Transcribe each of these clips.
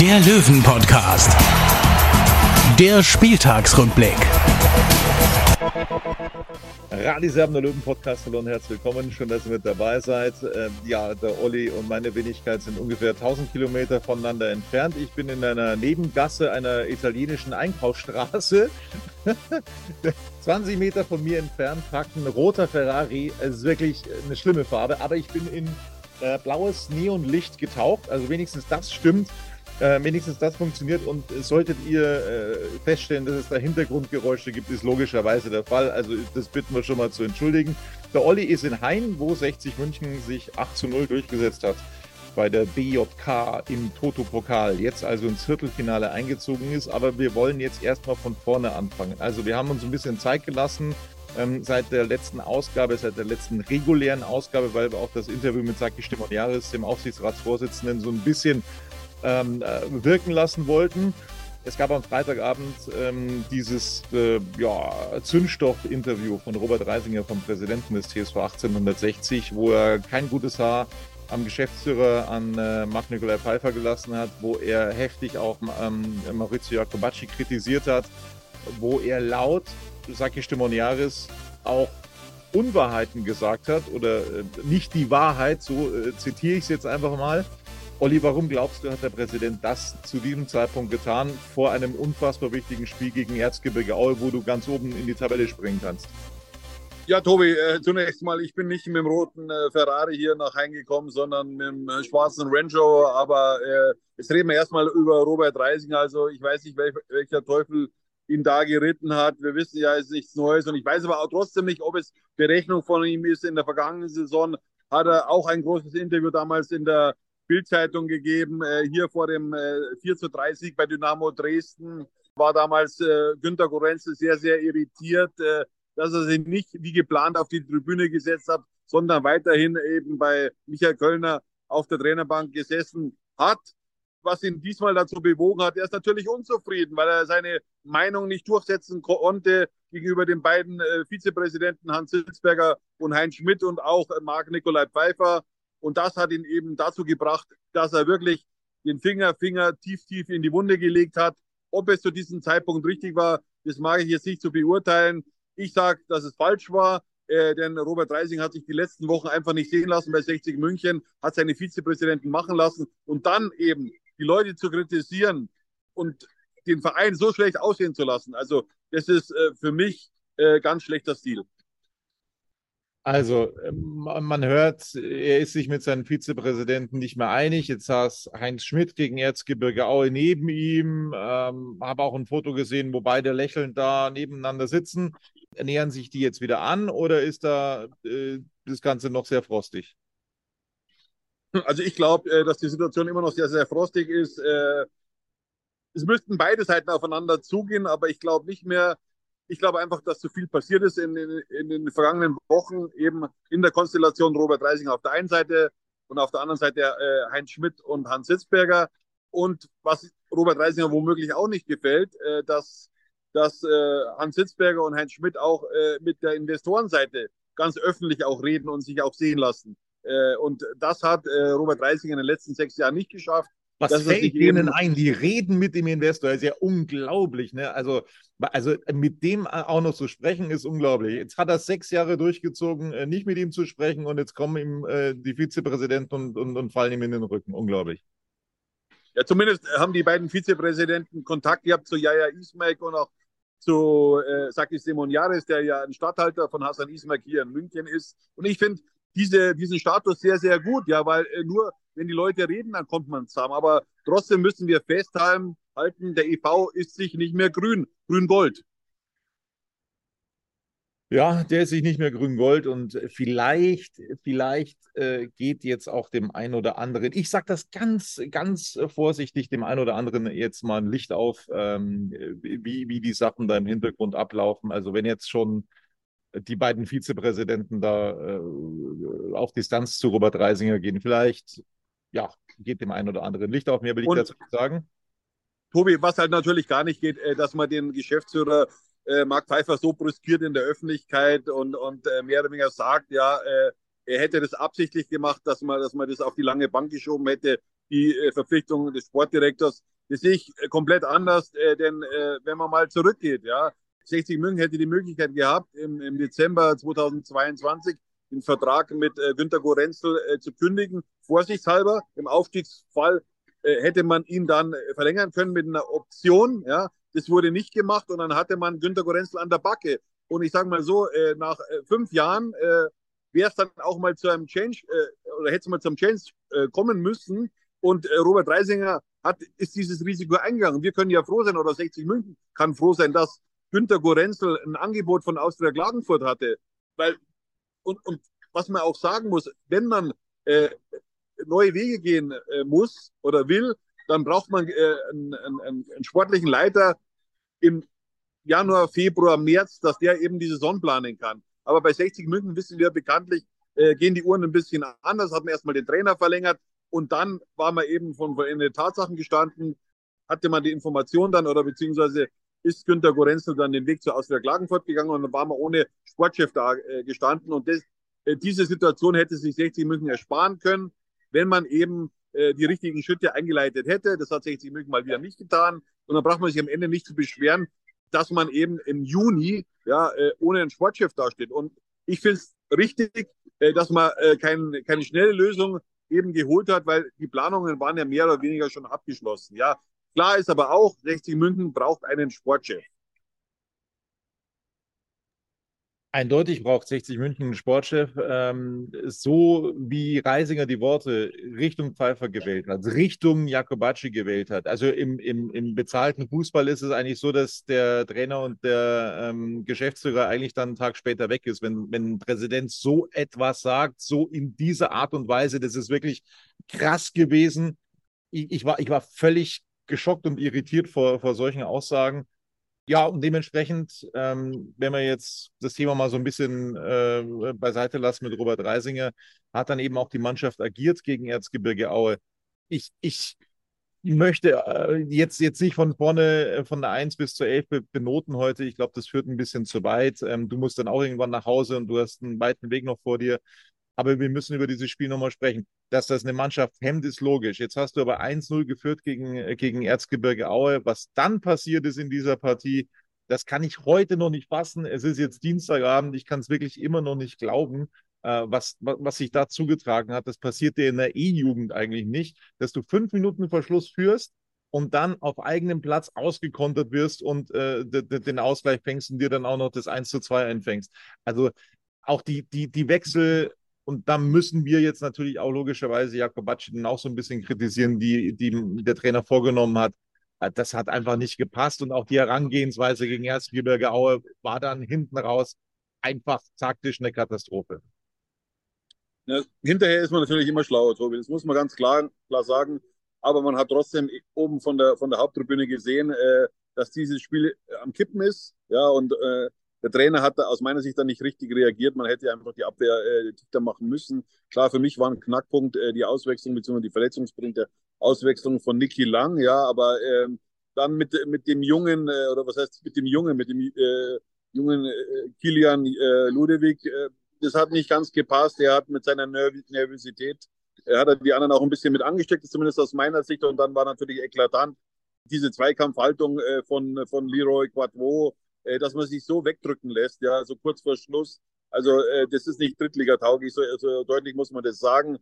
der Löwen-Podcast. Der Spieltagsrückblick. Radiserben der Löwen-Podcast, hallo und herzlich willkommen. Schön, dass ihr mit dabei seid. Ähm, ja, der Olli und meine Wenigkeit sind ungefähr 1000 Kilometer voneinander entfernt. Ich bin in einer Nebengasse einer italienischen Einkaufsstraße. 20 Meter von mir entfernt parkt ein roter Ferrari. Es ist wirklich eine schlimme Farbe, aber ich bin in äh, blaues Neonlicht getaucht. Also wenigstens das stimmt. Äh, wenigstens das funktioniert und solltet ihr äh, feststellen, dass es da Hintergrundgeräusche gibt, ist logischerweise der Fall. Also das bitten wir schon mal zu entschuldigen. Der Olli ist in Hain, wo 60 München sich 8 zu 0 durchgesetzt hat bei der BJK im Toto-Pokal, jetzt also ins Viertelfinale eingezogen ist. Aber wir wollen jetzt erstmal von vorne anfangen. Also wir haben uns ein bisschen Zeit gelassen, ähm, seit der letzten Ausgabe, seit der letzten regulären Ausgabe, weil wir auch das Interview mit Saki Stimoniaris, dem Aufsichtsratsvorsitzenden, so ein bisschen ähm, äh, wirken lassen wollten. Es gab am Freitagabend ähm, dieses äh, ja, Zündstoff-Interview von Robert Reisinger, vom Präsidenten des TSV 1860, wo er kein gutes Haar am Geschäftsführer an äh, Marc-Nicolai Pfeiffer gelassen hat, wo er heftig auch ähm, Maurizio Jacobacci kritisiert hat, wo er laut Saki Stimoniaris auch Unwahrheiten gesagt hat oder äh, nicht die Wahrheit, so äh, zitiere ich es jetzt einfach mal. Olli, warum glaubst du, hat der Präsident das zu diesem Zeitpunkt getan, vor einem unfassbar wichtigen Spiel gegen Erzgebirge Aue, wo du ganz oben in die Tabelle springen kannst? Ja, Tobi, äh, zunächst mal, ich bin nicht mit dem roten äh, Ferrari hier nach Hause gekommen, sondern mit dem äh, schwarzen Range Aber äh, jetzt reden wir erstmal über Robert Reisinger. Also ich weiß nicht, welch, welcher Teufel ihn da geritten hat. Wir wissen ja, es ist nichts Neues. Und ich weiß aber auch trotzdem nicht, ob es Berechnung von ihm ist. In der vergangenen Saison hat er auch ein großes Interview damals in der Bildzeitung gegeben, äh, hier vor dem äh, 4 zu 3 Sieg bei Dynamo Dresden. War damals äh, Günter Gorenzel sehr, sehr irritiert, äh, dass er sich nicht wie geplant auf die Tribüne gesetzt hat, sondern weiterhin eben bei Michael Kölner auf der Trainerbank gesessen hat. Was ihn diesmal dazu bewogen hat, er ist natürlich unzufrieden, weil er seine Meinung nicht durchsetzen konnte gegenüber den beiden äh, Vizepräsidenten Hans Sitzberger und Heinz Schmidt und auch äh, Marc-Nikolai Pfeiffer. Und das hat ihn eben dazu gebracht, dass er wirklich den Finger, Finger tief, tief in die Wunde gelegt hat. Ob es zu diesem Zeitpunkt richtig war, das mag ich jetzt nicht zu beurteilen. Ich sage, dass es falsch war, äh, denn Robert Reising hat sich die letzten Wochen einfach nicht sehen lassen bei 60 München, hat seine Vizepräsidenten machen lassen und dann eben die Leute zu kritisieren und den Verein so schlecht aussehen zu lassen. Also das ist äh, für mich äh, ganz schlechter Stil. Also, ähm, man hört, er ist sich mit seinem Vizepräsidenten nicht mehr einig. Jetzt saß Heinz Schmidt gegen Erzgebirge Aue neben ihm. Ähm, habe auch ein Foto gesehen, wo beide lächelnd da nebeneinander sitzen. Nähern sich die jetzt wieder an oder ist da äh, das Ganze noch sehr frostig? Also ich glaube, äh, dass die Situation immer noch sehr, sehr frostig ist. Äh, es müssten beide Seiten aufeinander zugehen, aber ich glaube nicht mehr, ich glaube einfach, dass zu viel passiert ist in, in, in, den vergangenen Wochen, eben in der Konstellation Robert Reisinger auf der einen Seite und auf der anderen Seite äh, Heinz Schmidt und Hans Sitzberger. Und was Robert Reisinger womöglich auch nicht gefällt, äh, dass, dass äh, Hans Sitzberger und Heinz Schmidt auch äh, mit der Investorenseite ganz öffentlich auch reden und sich auch sehen lassen. Äh, und das hat äh, Robert Reisinger in den letzten sechs Jahren nicht geschafft. Was das fällt denen ein? Die reden mit dem Investor. Das ist ja unglaublich. Ne? Also, also mit dem auch noch zu sprechen, ist unglaublich. Jetzt hat er sechs Jahre durchgezogen, äh, nicht mit ihm zu sprechen und jetzt kommen ihm äh, die Vizepräsidenten und, und, und fallen ihm in den Rücken. Unglaublich. Ja, zumindest haben die beiden Vizepräsidenten Kontakt gehabt zu Jaya Ismail und auch zu äh, Sakis Simoniaris, der ja ein Stadthalter von Hassan Ismail hier in München ist. Und ich finde diese, diesen Status sehr, sehr gut, ja, weil äh, nur wenn die Leute reden, dann kommt man zusammen. Aber trotzdem müssen wir festhalten, halten, der EV ist sich nicht mehr grün, grün-gold. Ja, der ist sich nicht mehr grün-gold und vielleicht, vielleicht äh, geht jetzt auch dem einen oder anderen, ich sage das ganz, ganz vorsichtig, dem einen oder anderen jetzt mal ein Licht auf, ähm, wie, wie die Sachen da im Hintergrund ablaufen. Also wenn jetzt schon die beiden Vizepräsidenten da äh, auf Distanz zu Robert Reisinger gehen, vielleicht, ja, geht dem einen oder anderen Licht auf. Mehr will ich Und- dazu sagen. Tobi, was halt natürlich gar nicht geht, äh, dass man den Geschäftsführer äh, Mark Pfeiffer so brüskiert in der Öffentlichkeit und, und äh, mehr oder weniger sagt, ja, äh, er hätte das absichtlich gemacht, dass man, dass man das auf die lange Bank geschoben hätte, die äh, Verpflichtung des Sportdirektors. Das sehe ich komplett anders, äh, denn äh, wenn man mal zurückgeht, ja, 60 München hätte die Möglichkeit gehabt, im, im Dezember 2022 den Vertrag mit äh, Günter Gorenzel äh, zu kündigen, vorsichtshalber. Im Aufstiegsfall äh, hätte man ihn dann äh, verlängern können mit einer Option. Ja, das wurde nicht gemacht und dann hatte man Günter Gorenzel an der Backe. Und ich sage mal so, äh, nach äh, fünf Jahren wäre es dann auch mal zu einem Change oder hätte es mal zum Change kommen müssen. Und Robert Reisinger hat, ist dieses Risiko eingegangen. Wir können ja froh sein, oder 60 München kann froh sein, dass Günter Gorenzel ein Angebot von Austria Klagenfurt hatte. Weil, und, und was man auch sagen muss, wenn man äh, neue Wege gehen äh, muss oder will, dann braucht man äh, einen, einen, einen sportlichen Leiter im Januar, Februar, März, dass der eben die Saison planen kann. Aber bei 60 München wissen wir bekanntlich, äh, gehen die Uhren ein bisschen anders, hat man erstmal den Trainer verlängert und dann war man eben von, von den Tatsachen gestanden, hatte man die Information dann oder beziehungsweise ist Günter Gorenzel dann den Weg zu Austria Klagenfurt gegangen und dann war man ohne Sportchef da äh, gestanden und das, äh, diese Situation hätte sich 60 München ersparen können, wenn man eben äh, die richtigen Schritte eingeleitet hätte. Das hat 60 München mal wieder nicht getan und dann braucht man sich am Ende nicht zu beschweren, dass man eben im Juni ja äh, ohne einen Sportchef dasteht. Und ich finde es richtig, äh, dass man äh, kein, keine schnelle Lösung eben geholt hat, weil die Planungen waren ja mehr oder weniger schon abgeschlossen. Ja, klar ist aber auch, 60 München braucht einen Sportchef. Eindeutig braucht 60 München einen Sportchef. Ähm, so wie Reisinger die Worte Richtung Pfeiffer gewählt hat, Richtung Jakobacci gewählt hat. Also im, im, im bezahlten Fußball ist es eigentlich so, dass der Trainer und der ähm, Geschäftsführer eigentlich dann einen Tag später weg ist. Wenn, wenn ein Präsident so etwas sagt, so in dieser Art und Weise, das ist wirklich krass gewesen. Ich, ich, war, ich war völlig geschockt und irritiert vor, vor solchen Aussagen. Ja, und dementsprechend, ähm, wenn wir jetzt das Thema mal so ein bisschen äh, beiseite lassen mit Robert Reisinger, hat dann eben auch die Mannschaft agiert gegen Erzgebirge Aue. Ich, ich möchte äh, jetzt, jetzt nicht von vorne äh, von der 1 bis zur 11 be benoten heute. Ich glaube, das führt ein bisschen zu weit. Ähm, du musst dann auch irgendwann nach Hause und du hast einen weiten Weg noch vor dir. Aber wir müssen über dieses Spiel nochmal sprechen. Dass das eine Mannschaft hemmt, ist logisch. Jetzt hast du aber 1-0 geführt gegen, äh, gegen Erzgebirge Aue. Was dann passiert ist in dieser Partie, das kann ich heute noch nicht fassen. Es ist jetzt Dienstagabend. Ich kann es wirklich immer noch nicht glauben, äh, was, was, sich da zugetragen hat. Das passiert dir in der E-Jugend eigentlich nicht, dass du fünf Minuten vor Schluss führst und dann auf eigenem Platz ausgekontert wirst und äh, den Ausgleich fängst und dir dann auch noch das 1 zu 2 einfängst. Also auch die, die, die Wechsel und da müssen wir jetzt natürlich auch logischerweise Jakobacci dann auch so ein bisschen kritisieren, die, die der Trainer vorgenommen hat. Das hat einfach nicht gepasst und auch die Herangehensweise gegen Erzgebirge Aue war dann hinten raus einfach taktisch eine Katastrophe. Ja, hinterher ist man natürlich immer schlauer, Tobi. Das muss man ganz klar, klar sagen. Aber man hat trotzdem oben von der, von der Haupttribüne gesehen, äh, dass dieses Spiel am Kippen ist. Ja, und äh, der Trainer hat da aus meiner Sicht dann nicht richtig reagiert. Man hätte einfach die Abwehr äh, dichter machen müssen. Klar, für mich war ein Knackpunkt äh, die Auswechslung bzw. die verletzungsbedingte Auswechslung von Niki Lang. Ja, aber äh, dann mit, mit dem Jungen, äh, oder was heißt mit dem Jungen, mit dem äh, jungen äh, Kilian äh, Ludewig, äh, das hat nicht ganz gepasst. Er hat mit seiner Nerv Nervosität, er hat die anderen auch ein bisschen mit angesteckt, zumindest aus meiner Sicht. Und dann war natürlich eklatant diese Zweikampfhaltung äh, von, von Leroy Quadvo, äh, dass man sich so wegdrücken lässt, ja, so kurz vor Schluss. Also äh, das ist nicht Drittliga-tauglich, so, so deutlich muss man das sagen.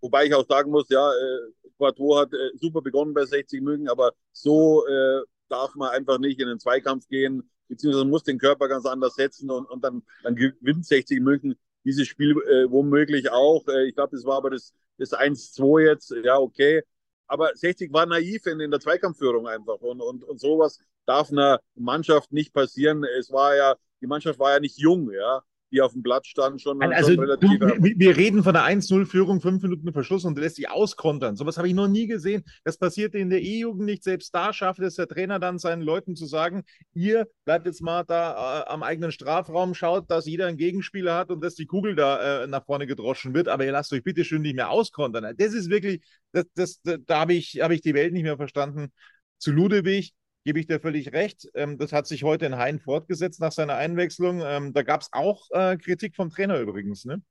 Wobei ich auch sagen muss, ja, äh, Quadvo hat äh, super begonnen bei 60 München, aber so äh, darf man einfach nicht in den Zweikampf gehen, beziehungsweise muss den Körper ganz anders setzen und, und dann, dann gewinnt 60 München dieses Spiel äh, womöglich auch. Äh, ich glaube, das war aber das, das 1-2 jetzt, ja, okay. Aber 60 war naiv in, in der Zweikampfführung einfach und, und, und sowas darf einer Mannschaft nicht passieren. Es war ja, die Mannschaft war ja nicht jung, ja die auf dem Blatt standen, schon, also, schon relativ. Du, wir, wir, reden von einer 1-0-Führung, fünf Minuten Verschluss und lässt sich auskontern. Sowas habe ich noch nie gesehen. Das passierte in der E-Jugend nicht. Selbst da schafft es der Trainer dann seinen Leuten zu sagen: Ihr bleibt jetzt mal da äh, am eigenen Strafraum, schaut, dass jeder einen Gegenspieler hat und dass die Kugel da äh, nach vorne gedroschen wird, aber ihr lasst euch bitte schön nicht mehr auskontern. Das ist wirklich, das, das, da, da habe ich, hab ich die Welt nicht mehr verstanden. Zu Ludewig, gebe ich dir völlig recht. Ähm, das hat sich heute in Hein fortgesetzt nach seiner Einwechslung. Ähm, da gab es auch äh, Kritik vom Trainer übrigens, ne?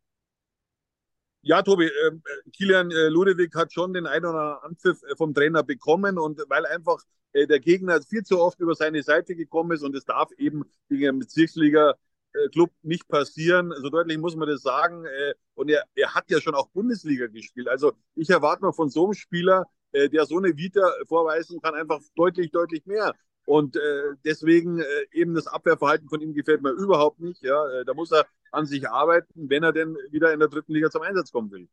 Ja, Tobi, äh, Kilian äh, Ludewig hat schon den einen oder anderen Anpfiff vom Trainer bekommen und weil einfach der Gegner viel zu oft über seine Seite gekommen ist und es darf eben gegen einen Bezirksliga-Club nicht passieren. So deutlich muss man das sagen. Und er, er hat ja schon auch Bundesliga gespielt. Also ich erwarte mal von so einem Spieler, der so eine Vita vorweisen kann, einfach deutlich, deutlich mehr. Und äh, deswegen äh, eben das Abwehrverhalten von ihm gefällt mir überhaupt nicht. Ja, äh, da muss er an sich arbeiten, wenn er denn wieder in der dritten Liga zum Einsatz kommen will.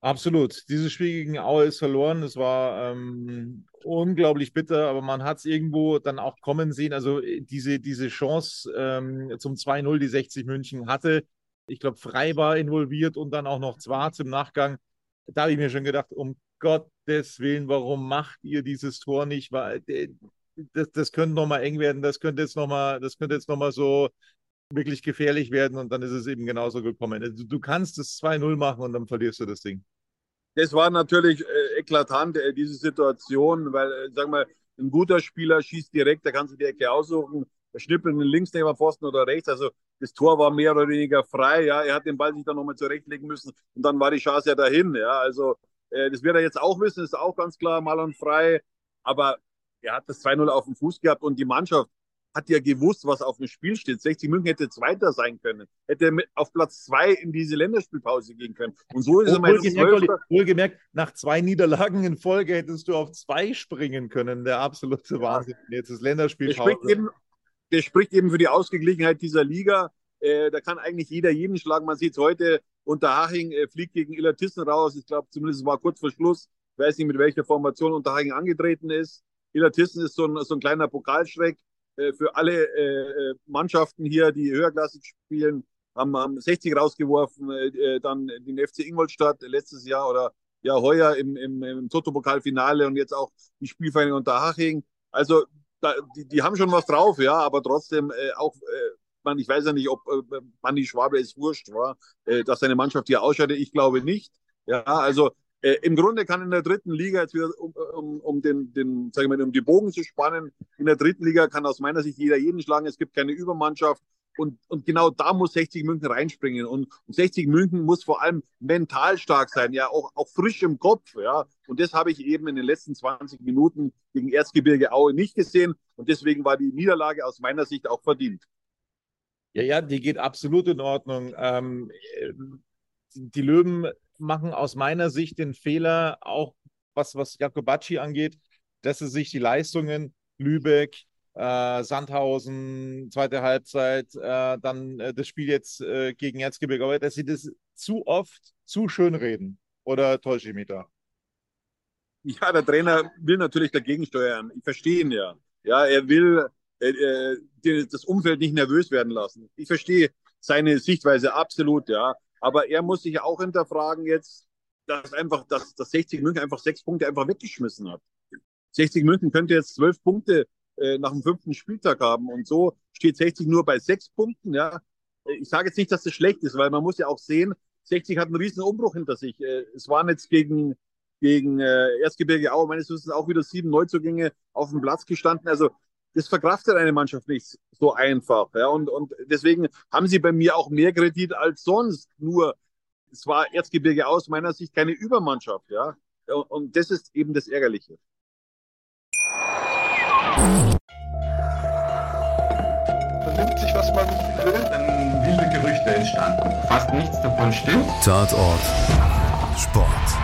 Absolut. Dieses Spiel gegen Aue ist verloren. Es war ähm, unglaublich bitter, aber man hat es irgendwo dann auch kommen sehen. Also äh, diese, diese Chance ähm, zum 2-0, die 60 München hatte. Ich glaube, Frei war involviert und dann auch noch Zwarz im Nachgang. Da habe ich mir schon gedacht, um Gottes Willen, warum macht ihr dieses Tor nicht? Äh, das, das könnte nochmal eng werden, das könnte jetzt nochmal, das könnte jetzt nochmal so wirklich gefährlich werden und dann ist es eben genauso gekommen. Also, du kannst es 2-0 machen und dann verlierst du das Ding. Das war natürlich äh, eklatant, äh, diese Situation, weil, äh, sagen wir, ein guter Spieler schießt direkt, da kannst du die Ecke aussuchen, der schnippelt links neben Pfosten oder rechts. Also das Tor war mehr oder weniger frei. Ja, er hat den Ball sich dann nochmal zurechtlegen müssen und dann war die Chance ja dahin. Ja, also äh, das wird er jetzt auch wissen, ist auch ganz klar mal und frei. Aber er hat das 2-0 auf dem Fuß gehabt und die Mannschaft hat ja gewusst, was auf dem Spiel steht. 60 München hätte Zweiter sein können, hätte auf Platz zwei in diese Länderspielpause gehen können. Und so ist oh, er mal wohlgemerkt, wohlgemerkt, nach zwei Niederlagen in Folge hättest du auf zwei springen können. Der absolute Wahnsinn. Jetzt ist Länderspielpause. Der spricht, eben, der spricht eben für die Ausgeglichenheit dieser Liga. Äh, da kann eigentlich jeder jeden schlagen. Man sieht es heute, Unterhaching äh, fliegt gegen Illertissen raus. Ich glaube, zumindest war kurz vor Schluss. Ich weiß nicht, mit welcher Formation Unterhaching angetreten ist. Illertissen ist so ein, so ein kleiner Pokalschreck äh, für alle äh, äh Mannschaften hier, die höherklassig spielen. Haben, haben 60 rausgeworfen, äh, äh, dann den FC Ingolstadt letztes Jahr oder ja heuer im, im, im Toto-Pokalfinale und jetzt auch die Spielvereinigung Unterhaching. Also da, die, die haben schon was drauf, ja, aber trotzdem äh, auch äh, man, ich weiß ja nicht, ob äh, Manni Schwabe es wurscht war, äh, dass seine Mannschaft hier ausscheidet. Ich glaube nicht. Ja, also äh, im Grunde kann in der dritten Liga jetzt wieder, um, um, um den, den, sagen wir mal, um die Bogen zu spannen, in der dritten Liga kann aus meiner Sicht jeder jeden schlagen. Es gibt keine Übermannschaft. Und, und genau da muss 60 München reinspringen. Und, und 60 München muss vor allem mental stark sein, ja, auch, auch frisch im Kopf, ja. Und das habe ich eben in den letzten 20 Minuten gegen Erzgebirge Aue nicht gesehen. Und deswegen war die Niederlage aus meiner Sicht auch verdient. Ja, ja, die geht absolut in Ordnung. Ähm, die Löwen machen aus meiner Sicht den Fehler, auch was, was Jakobacci angeht, dass sie sich die Leistungen Lübeck, äh, Sandhausen, zweite Halbzeit, äh, dann äh, das Spiel jetzt äh, gegen Erzgebirge, aber dass sie das zu oft zu schön reden. Oder täusche ich mich da? Ja, der Trainer will natürlich dagegen steuern. Ich verstehe ihn ja. Ja, er will äh, äh das Umfeld nicht nervös werden lassen. Ich verstehe seine Sichtweise absolut, ja. Aber er muss sich auch hinterfragen jetzt, dass einfach, dass, dass 60 München einfach sechs Punkte einfach weggeschmissen hat. 60 München könnte jetzt zwölf Punkte äh, nach dem fünften Spieltag haben und so steht 60 nur bei sechs Punkten, ja. Ich sage jetzt nicht, dass das schlecht ist, weil man muss ja auch sehen, 60 hat einen riesen Umbruch hinter sich. Äh, es waren jetzt gegen, gegen äh, Erzgebirge Aue meines Wissens auch wieder sieben Neuzugänge auf dem Platz gestanden. Also das verkraftet eine Mannschaft nicht so einfach. Ja? Und, und deswegen haben sie bei mir auch mehr Kredit als sonst. Nur, es war Erzgebirge aus meiner Sicht keine Übermannschaft. Ja? Und, und das ist eben das Ärgerliche. Vernimmt sich, was man will, dann wilde Gerüchte entstanden. Fast nichts davon stimmt. Tatort. Sport.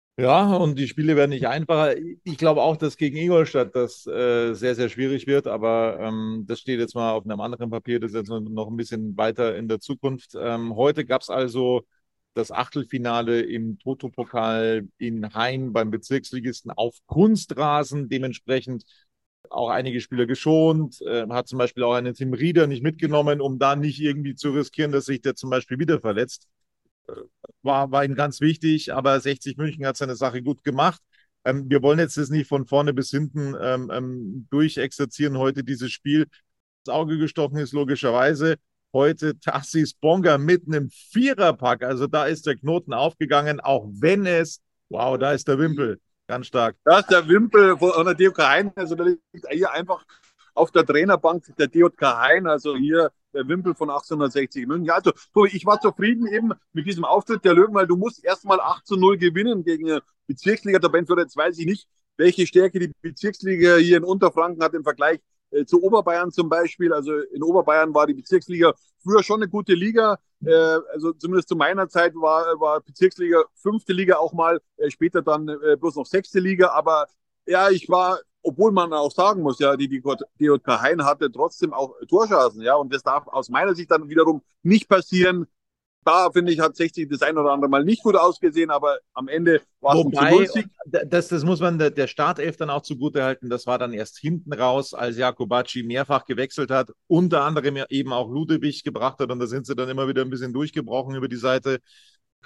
Ja, und die Spiele werden nicht einfacher. Ich glaube auch, dass gegen Ingolstadt das äh, sehr, sehr schwierig wird, aber ähm, das steht jetzt mal auf einem anderen Papier, das ist jetzt noch ein bisschen weiter in der Zukunft. Ähm, heute gab es also das Achtelfinale im Toto-Pokal in Hain beim Bezirksligisten auf Kunstrasen, dementsprechend auch einige Spieler geschont, äh, hat zum Beispiel auch einen Tim Rieder nicht mitgenommen, um da nicht irgendwie zu riskieren, dass sich der zum Beispiel wieder verletzt war, war ihm ganz wichtig, aber 60 München hat seine Sache gut gemacht. Ähm, wir wollen jetzt das nicht von vorne bis hinten ähm, ähm, durchexerzieren heute dieses Spiel. Das Auge gestochen ist logischerweise heute Tassis Bonga mit einem Viererpack. Also da ist der Knoten aufgegangen, auch wenn es, wow, da ist der Wimpel, ganz stark. Da ist der Wimpel von der DOK Hein. Also da liegt hier einfach auf der Trainerbank der DJK Hein, also hier Wimpel von 1860 München. Ja, also, Tobi, ich war zufrieden eben mit diesem Auftritt der Löwen, weil du musst erstmal 8 zu 0 gewinnen gegen Bezirksliga-Tabellenführer. Jetzt weiß ich nicht, welche Stärke die Bezirksliga hier in Unterfranken hat im Vergleich äh, zu Oberbayern zum Beispiel. Also in Oberbayern war die Bezirksliga früher schon eine gute Liga. Äh, also zumindest zu meiner Zeit war, war Bezirksliga fünfte Liga auch mal, äh, später dann äh, bloß noch sechste Liga. Aber ja, ich war obwohl man auch sagen muss, ja, die, die DJK Hein hatte trotzdem auch Torschancen, ja, und das darf aus meiner Sicht dann wiederum nicht passieren. Da finde ich, hat 60 das ein oder andere Mal nicht gut ausgesehen, aber am Ende war es ein das, das muss man der, der Startelf dann auch zugute halten. Das war dann erst hinten raus, als Jakobacci mehrfach gewechselt hat, unter anderem eben auch Ludewig gebracht hat und da sind sie dann immer wieder ein bisschen durchgebrochen über die Seite.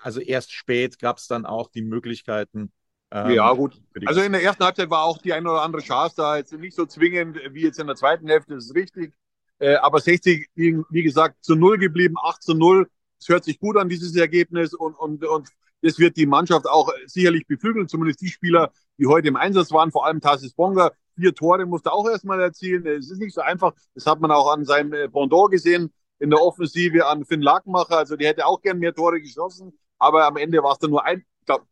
Also erst spät gab es dann auch die Möglichkeiten, ja, gut. Also in der ersten Halbzeit war auch die eine oder andere Chance da. Jetzt nicht so zwingend wie jetzt in der zweiten Hälfte, das ist richtig. Äh, aber 60, wie gesagt, zu Null geblieben, 8 zu 0. Es hört sich gut an, dieses Ergebnis. Und, und, und das wird die Mannschaft auch sicherlich beflügeln, zumindest die Spieler, die heute im Einsatz waren, vor allem Tassis Bonga. Vier Tore musste auch erstmal erzielen. Es ist nicht so einfach. Das hat man auch an seinem äh, Bondor gesehen in der Offensive an Finn Lakenmacher. Also die hätte auch gern mehr Tore geschossen. Aber am Ende war es dann nur ein, ich glaube,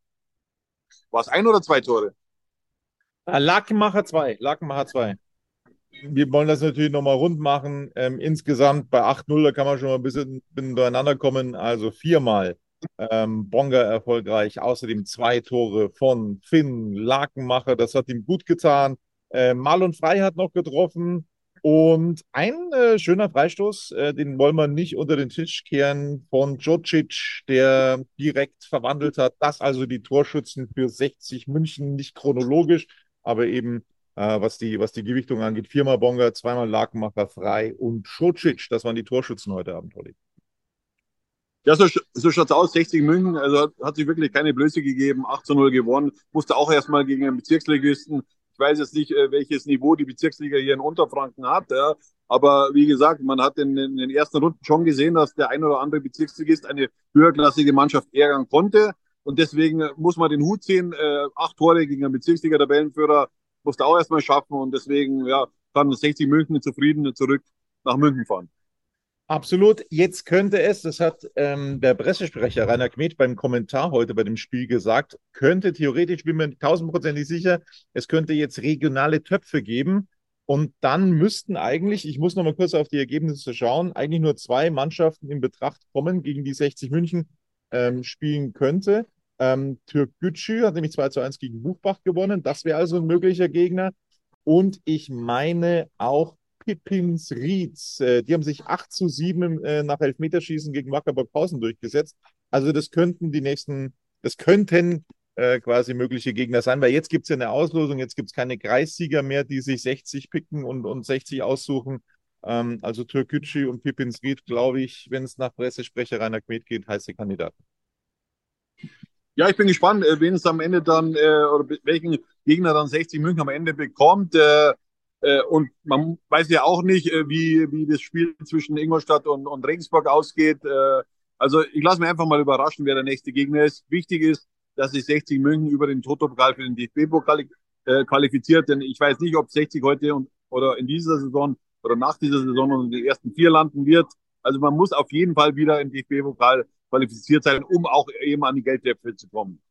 war es ein oder zwei Tore? Ah, Lakenmacher zwei. Lakenmacher zwei. Wir wollen das natürlich nochmal rund machen. Ähm, insgesamt bei 8-0, da kann man schon mal ein bisschen, bisschen durcheinander kommen. Also viermal ähm, Bonga erfolgreich. Außerdem zwei Tore von Finn Lakenmacher. Das hat ihm gut getan. Äh, Marlon Frei hat noch getroffen. Und ein äh, schöner Freistoß, äh, den wollen wir nicht unter den Tisch kehren, von Djocic, der direkt verwandelt hat. Das also die Torschützen für 60 München, nicht chronologisch, aber eben äh, was, die, was die Gewichtung angeht. Viermal Bonga, zweimal Lakenmacher frei und Djocic. Das waren die Torschützen heute Abend, Olli. Ja, so, so schaut's aus. 60 München, also hat sich wirklich keine Blöße gegeben. 8 zu 0 gewonnen. Musste auch erstmal gegen einen Bezirksligisten weiß jetzt nicht, äh, welches Niveau die Bezirksliga hier in Unterfranken hat, ja. aber wie gesagt, man hat in, in, den ersten Runden schon gesehen, dass der ein oder andere Bezirksligist eine höherklassige Mannschaft ärgern konnte. Und deswegen muss man den Hut sehen. Äh, acht Tore gegen einen Bezirksliga-Tabellenführer musste auch erstmal schaffen. Und deswegen ja, kann 60 München zufrieden zurück nach München fahren. Absolut. Jetzt könnte es, das hat ähm, der Pressesprecher Rainer Kmet beim Kommentar heute bei dem Spiel gesagt, könnte theoretisch, bin mir tausendprozentig sicher, es könnte jetzt regionale Töpfe geben. Und dann müssten eigentlich, ich muss noch mal kurz auf die Ergebnisse schauen, eigentlich nur zwei Mannschaften in Betracht kommen, gegen die 60 München ähm, spielen könnte. Ähm, Gütschü hat nämlich 2 zu 1 gegen Buchbach gewonnen. Das wäre also ein möglicher Gegner. Und ich meine auch Pippins Rieds. Äh, die haben sich 8 zu 7 äh, nach Elfmeterschießen gegen Wackerburg-Pausen durchgesetzt. Also das könnten die nächsten, das könnten äh, quasi mögliche Gegner sein, weil jetzt gibt es ja eine Auslosung, jetzt gibt es keine Kreissieger mehr, die sich 60 picken und, und 60 aussuchen. Ähm, also Türkgücü und Pippins Ried, glaube ich, wenn es nach Pressesprecher Rainer Kmet geht, heiße Kandidaten. Ja, ich bin gespannt, wen es am Ende dann, oder welchen Gegner dann 60 München am Ende bekommt. Äh, und man weiß ja auch nicht, äh, wie, wie das Spiel zwischen Ingolstadt und, und Regensburg ausgeht. Äh, also ich lasse mich einfach mal überraschen, wer der nächste Gegner ist. Wichtig ist, dass sich 60 München über den Toto-Pokal für den DFB-Pokal qualifiziert, denn ich weiß nicht, ob 60 heute und, oder in dieser Saison oder nach dieser Saison in den ersten vier landen wird. Also man muss auf jeden Fall wieder im DFB-Pokal qualifiziert sein, um auch eben an die Geldtöpfe zu kommen.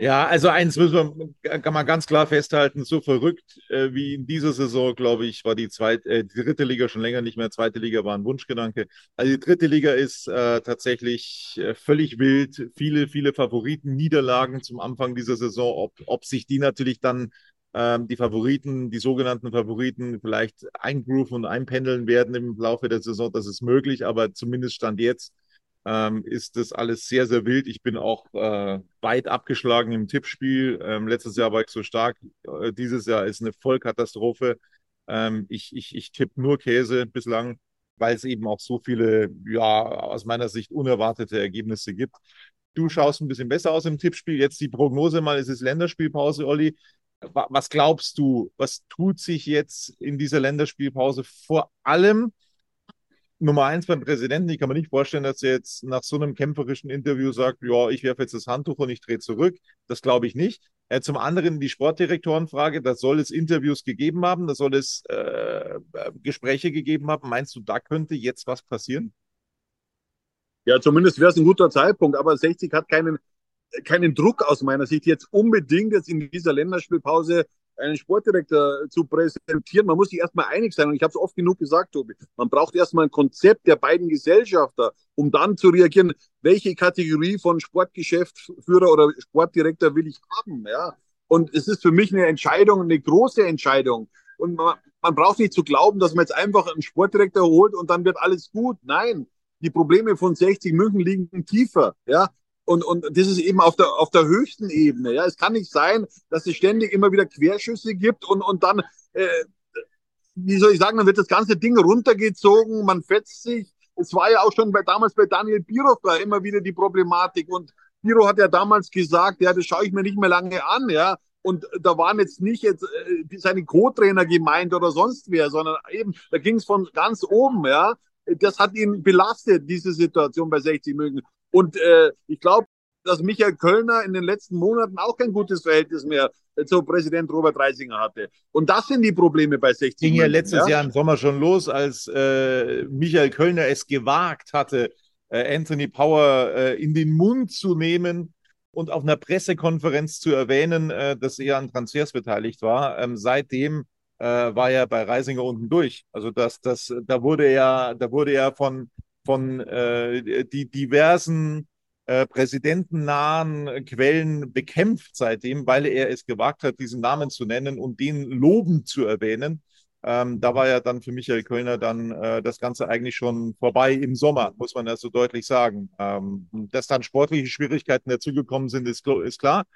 Ja, also eins müssen wir, kann man ganz klar festhalten, so verrückt äh, wie in dieser Saison, glaube ich, war die zweite, äh, die dritte Liga schon länger nicht mehr. Zweite Liga war ein Wunschgedanke. Also die dritte Liga ist äh, tatsächlich äh, völlig wild. Viele, viele Favoriten, Niederlagen zum Anfang dieser Saison. Ob, ob sich die natürlich dann ähm, die Favoriten, die sogenannten Favoriten, vielleicht eingrooven und einpendeln werden im Laufe der Saison, das ist möglich, aber zumindest stand jetzt ähm, ist das alles sehr, sehr wild. Ich bin auch äh, weit abgeschlagen im Tippspiel. Ähm, letztes Jahr war ich so stark. Äh, dieses Jahr ist eine Vollkatastrophe. Ähm, ich ich, ich tippe nur Käse bislang, weil es eben auch so viele, ja, aus meiner Sicht unerwartete Ergebnisse gibt. Du schaust ein bisschen besser aus im Tippspiel. Jetzt die Prognose mal, es ist Länderspielpause, Olli. Was glaubst du, was tut sich jetzt in dieser Länderspielpause vor allem Nummer eins beim Präsidenten. Ich kann mir nicht vorstellen, dass er jetzt nach so einem kämpferischen Interview sagt, ja, ich werfe jetzt das Handtuch und ich drehe zurück. Das glaube ich nicht. Äh, zum anderen die Sportdirektorenfrage, da soll es Interviews gegeben haben, da soll es äh, äh, Gespräche gegeben haben. Meinst du, da könnte jetzt was passieren? Ja, zumindest wäre es ein guter Zeitpunkt, aber 60 hat keinen, keinen Druck aus meiner Sicht, jetzt unbedingt jetzt in dieser Länderspielpause einen Sportdirektor zu präsentieren. Man muss sich erstmal einig sein. Und ich habe es oft genug gesagt, Tobi. Man braucht erstmal ein Konzept der beiden Gesellschafter, um dann zu reagieren, welche Kategorie von Sportgeschäftsführer oder Sportdirektor will ich haben. Ja? Und es ist für mich eine Entscheidung, eine große Entscheidung. Und man, man braucht nicht zu glauben, dass man jetzt einfach einen Sportdirektor holt und dann wird alles gut. Nein, die Probleme von 60 München liegen tiefer. Ja, und, und das ist eben auf der, auf der höchsten Ebene. Ja, es kann nicht sein, dass es ständig immer wieder Querschüsse gibt und, und dann, äh, wie soll ich sagen, dann wird das ganze Ding runtergezogen, man fetzt sich. Es war ja auch schon bei, damals bei Daniel Birow immer wieder die Problematik. Und Biro hat ja damals gesagt, ja, das schaue ich mir nicht mehr lange an, ja. Und da waren jetzt nicht jetzt äh, seine Co-Trainer gemeint oder sonst wer, sondern eben, da ging es von ganz oben, ja. Das hat ihn belastet, diese Situation bei 60 München. Und äh, ich glaube, dass Michael Kölner in den letzten Monaten auch kein gutes Verhältnis mehr zu Präsident Robert Reisinger hatte. Und das sind die Probleme bei 60. Ging ja letztes ja? Jahr im Sommer schon los, als äh, Michael Kölner es gewagt hatte, äh, Anthony Power äh, in den Mund zu nehmen und auf einer Pressekonferenz zu erwähnen, äh, dass er an Transfers beteiligt war. Ähm, seitdem äh, war er bei Reisinger unten durch. Also das, das, da wurde er, da wurde er von von äh, die diversen äh, präsidentennahen Quellen bekämpft seitdem, weil er es gewagt hat, diesen Namen zu nennen und den lobend zu erwähnen. Ähm, da war ja dann für Michael Kölner dann äh, das Ganze eigentlich schon vorbei im Sommer, muss man ja so deutlich sagen. Ähm, dass dann sportliche Schwierigkeiten dazugekommen sind, ist, ist klar.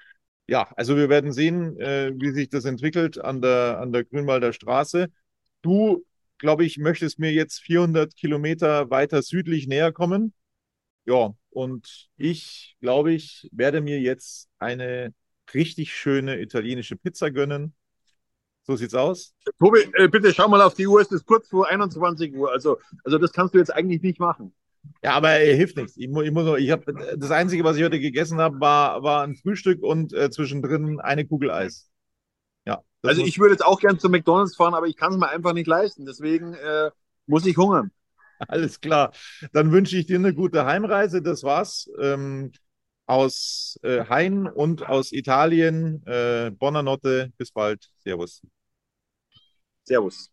Ja, also wir werden sehen, äh, wie sich das entwickelt an der, an der Grünwalder Straße. Du glaube ich, möchtest mir jetzt 400 Kilometer weiter südlich näher kommen. Ja, und ich, glaube ich, werde mir jetzt eine richtig schöne italienische Pizza gönnen. So sieht's aus. Tobi, äh, bitte schau mal auf die Uhr, es ist kurz vor 21 Uhr. Also, also das kannst du jetzt eigentlich nicht machen. Ja, aber äh, hilft nichts. Ich, ich muss, ich hab, das Einzige, was ich heute gegessen habe, war, war ein Frühstück und äh, zwischendrin eine Kugel Eis. Also ich würde jetzt auch gern zu McDonalds fahren, aber ich kann es mir einfach nicht leisten. Deswegen äh, muss ich hungern. Alles klar. Dann wünsche ich dir eine gute Heimreise. Das war's. Ähm, aus äh, Hain und aus Italien. Äh, Buonanotte. Bis bald. Servus. Servus.